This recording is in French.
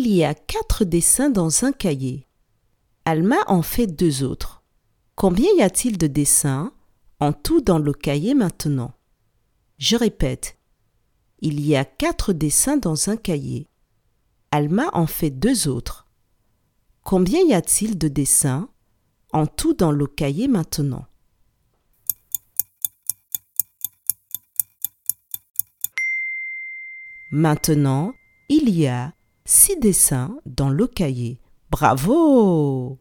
Il y a quatre dessins dans un cahier. Alma en fait deux autres. Combien y a-t-il de dessins en tout dans le cahier maintenant? Je répète. Il y a quatre dessins dans un cahier. Alma en fait deux autres. Combien y a-t-il de dessins en tout dans le cahier maintenant? Maintenant, il y a six dessins dans le cahier. Bravo